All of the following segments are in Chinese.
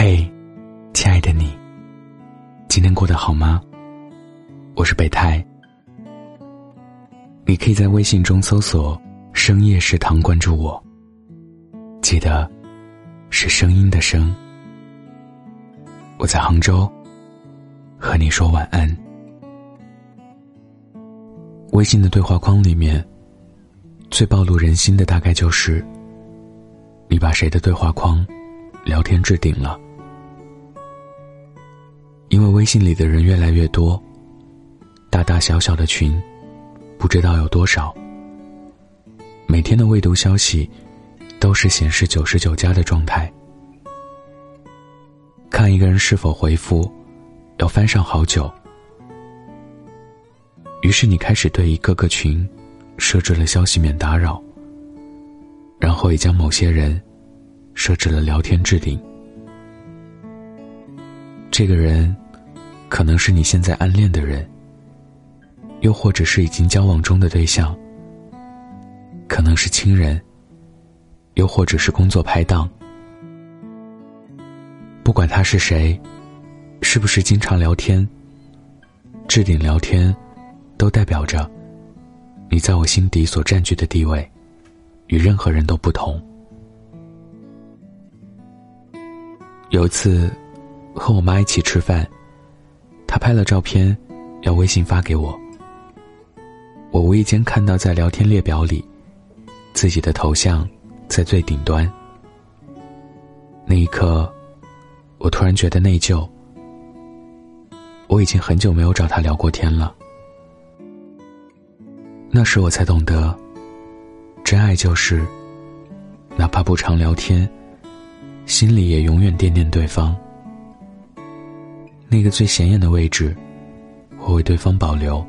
嘿，亲爱的你，今天过得好吗？我是北太，你可以在微信中搜索“深夜食堂”关注我。记得，是声音的声。我在杭州，和你说晚安。微信的对话框里面，最暴露人心的大概就是，你把谁的对话框聊天置顶了。因为微信里的人越来越多，大大小小的群，不知道有多少。每天的未读消息，都是显示九十九加的状态。看一个人是否回复，要翻上好久。于是你开始对一个个群，设置了消息免打扰，然后也将某些人，设置了聊天置顶。这个人，可能是你现在暗恋的人，又或者是已经交往中的对象，可能是亲人，又或者是工作拍档。不管他是谁，是不是经常聊天，置顶聊天，都代表着你在我心底所占据的地位，与任何人都不同。有一次。和我妈一起吃饭，她拍了照片，要微信发给我。我无意间看到在聊天列表里，自己的头像在最顶端。那一刻，我突然觉得内疚。我已经很久没有找他聊过天了。那时我才懂得，真爱就是，哪怕不常聊天，心里也永远惦念对方。那个最显眼的位置，我为对方保留。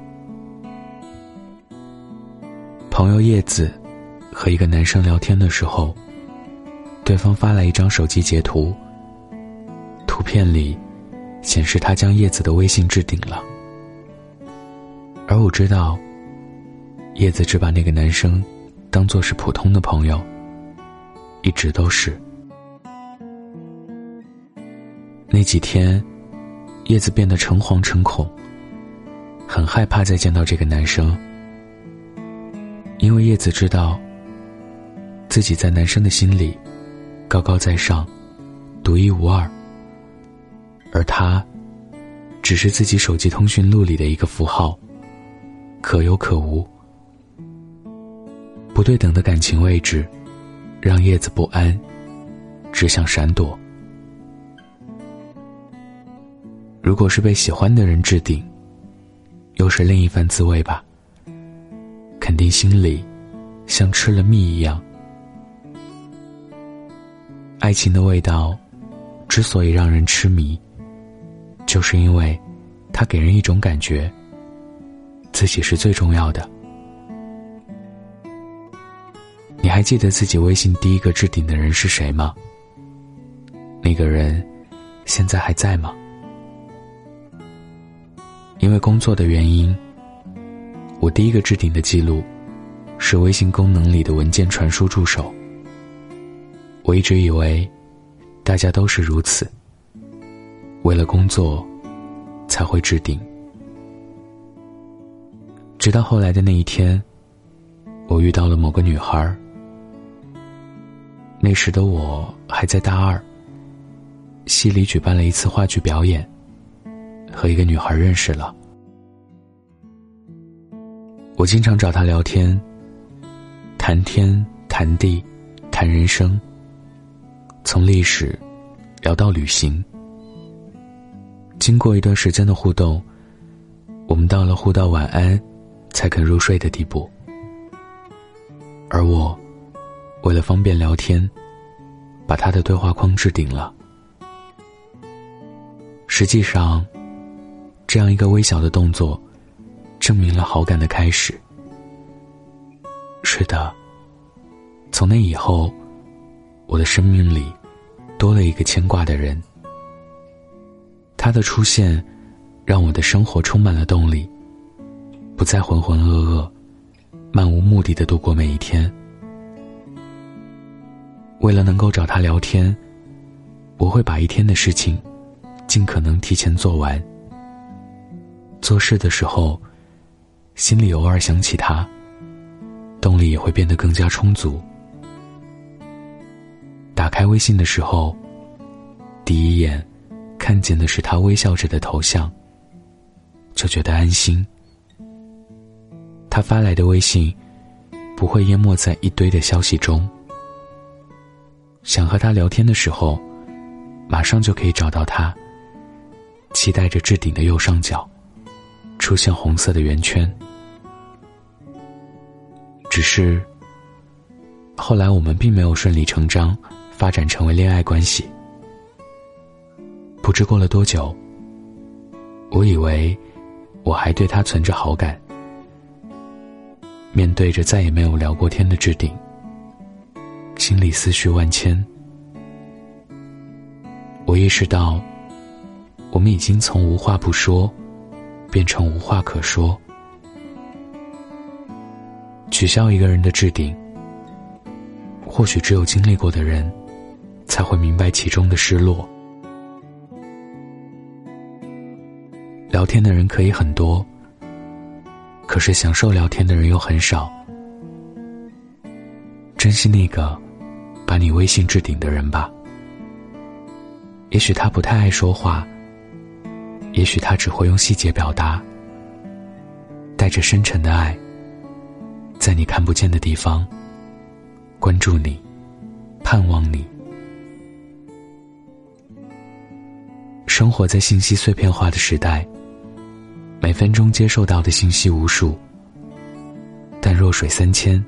朋友叶子和一个男生聊天的时候，对方发来一张手机截图，图片里显示他将叶子的微信置顶了。而我知道，叶子只把那个男生当做是普通的朋友，一直都是。那几天。叶子变得诚惶诚恐，很害怕再见到这个男生，因为叶子知道自己在男生的心里高高在上，独一无二，而他只是自己手机通讯录里的一个符号，可有可无。不对等的感情位置让叶子不安，只想闪躲。如果是被喜欢的人置顶，又是另一番滋味吧。肯定心里像吃了蜜一样。爱情的味道之所以让人痴迷，就是因为它给人一种感觉，自己是最重要的。你还记得自己微信第一个置顶的人是谁吗？那个人现在还在吗？因为工作的原因，我第一个置顶的记录是微信功能里的文件传输助手。我一直以为大家都是如此，为了工作才会置顶。直到后来的那一天，我遇到了某个女孩。那时的我还在大二，系里举办了一次话剧表演。和一个女孩认识了，我经常找她聊天，谈天谈地，谈人生。从历史聊到旅行，经过一段时间的互动，我们到了互道晚安才肯入睡的地步。而我，为了方便聊天，把她的对话框置顶了。实际上。这样一个微小的动作，证明了好感的开始。是的，从那以后，我的生命里多了一个牵挂的人。他的出现，让我的生活充满了动力，不再浑浑噩噩、漫无目的的度过每一天。为了能够找他聊天，我会把一天的事情尽可能提前做完。做事的时候，心里偶尔想起他，动力也会变得更加充足。打开微信的时候，第一眼看见的是他微笑着的头像，就觉得安心。他发来的微信不会淹没在一堆的消息中。想和他聊天的时候，马上就可以找到他。期待着置顶的右上角出现红色的圆圈。只是后来我们并没有顺理成章发展成为恋爱关系。不知过了多久，我以为我还对他存着好感。面对着再也没有聊过天的置顶。心里思绪万千，我意识到，我们已经从无话不说，变成无话可说。取消一个人的置顶，或许只有经历过的人，才会明白其中的失落。聊天的人可以很多，可是享受聊天的人又很少。珍惜那个。把你微信置顶的人吧。也许他不太爱说话，也许他只会用细节表达，带着深沉的爱，在你看不见的地方关注你，盼望你。生活在信息碎片化的时代，每分钟接受到的信息无数，但弱水三千。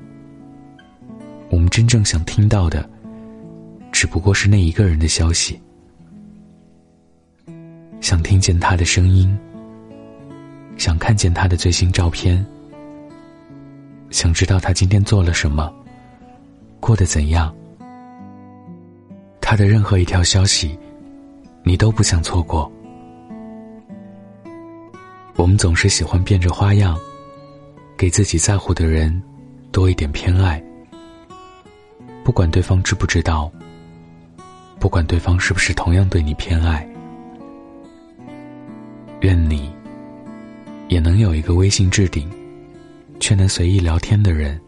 我们真正想听到的，只不过是那一个人的消息。想听见他的声音，想看见他的最新照片，想知道他今天做了什么，过得怎样。他的任何一条消息，你都不想错过。我们总是喜欢变着花样，给自己在乎的人多一点偏爱。不管对方知不知道，不管对方是不是同样对你偏爱，愿你也能有一个微信置顶，却能随意聊天的人，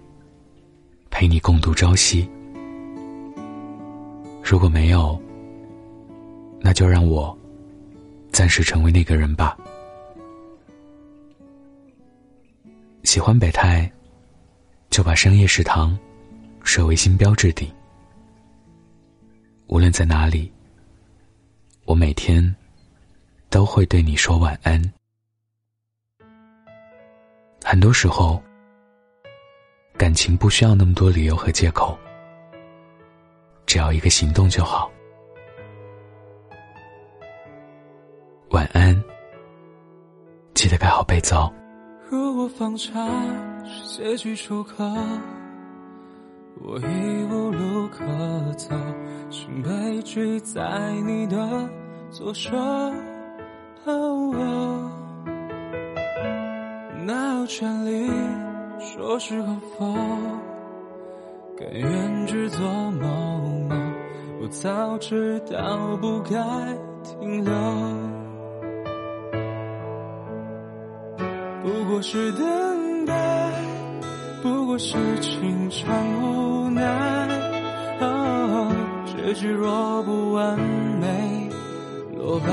陪你共度朝夕。如果没有，那就让我暂时成为那个人吧。喜欢北太，就把深夜食堂。设为新标置顶。无论在哪里，我每天都会对你说晚安。很多时候，感情不需要那么多理由和借口，只要一个行动就好。晚安，记得盖好被子哦。如果放下是结局出口。我已无路可走，心被拒在你的左手。哦哪有权利说是和否？甘愿只做某某，我早知道不该停留。不过是等待，不过是情长无奈。哦。结局若不完美，落败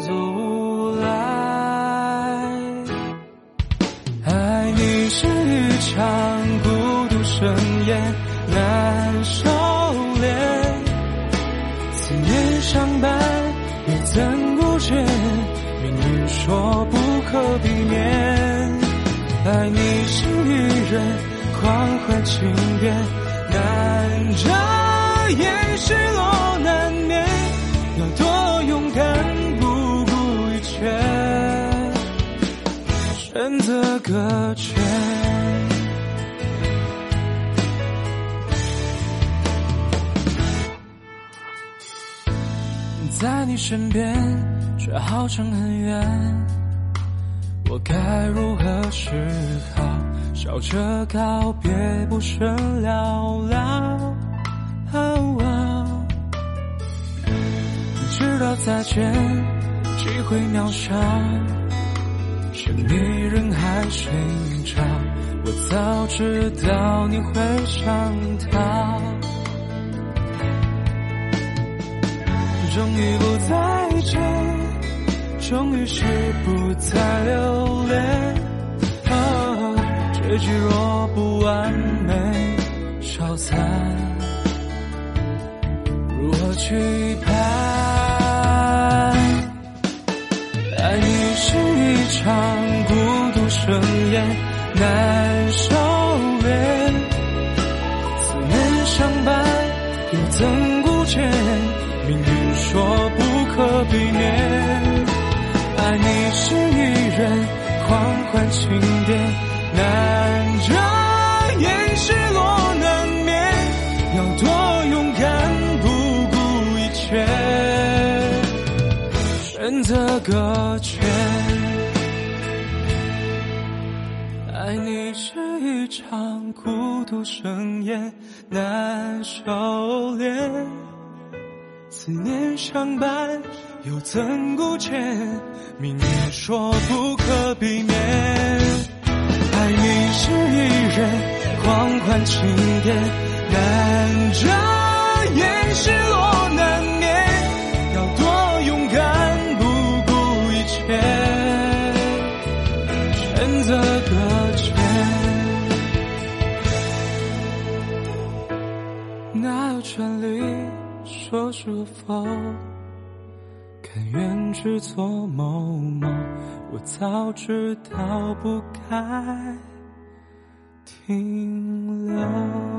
走来。爱你是一场孤独盛宴，难收敛。思念相伴，又怎不觉命运说不可避免？爱你是一人，狂欢情愿。难遮掩失落选择搁浅。在你身边，却好像很远，我该如何是好？笑着告别，不甚了了。再见，机会渺小，是你人海寻找，我早知道你会想他，终于不再见。终于是不再留恋，结局若不完美，消散，如何去盼？爱你是一场孤独盛宴，难收敛，思念相伴，又怎顾见？命运说不可避免。爱你是一人狂欢庆典，难遮掩，失落难免，要多勇敢，不顾一切，选择搁浅。场孤独盛宴，难收敛，思念相伴。又怎顾见？命运说不可避免。爱你是一人狂欢庆典，难遮哪有权利说是否？甘愿只做某某，我早知道不该停留。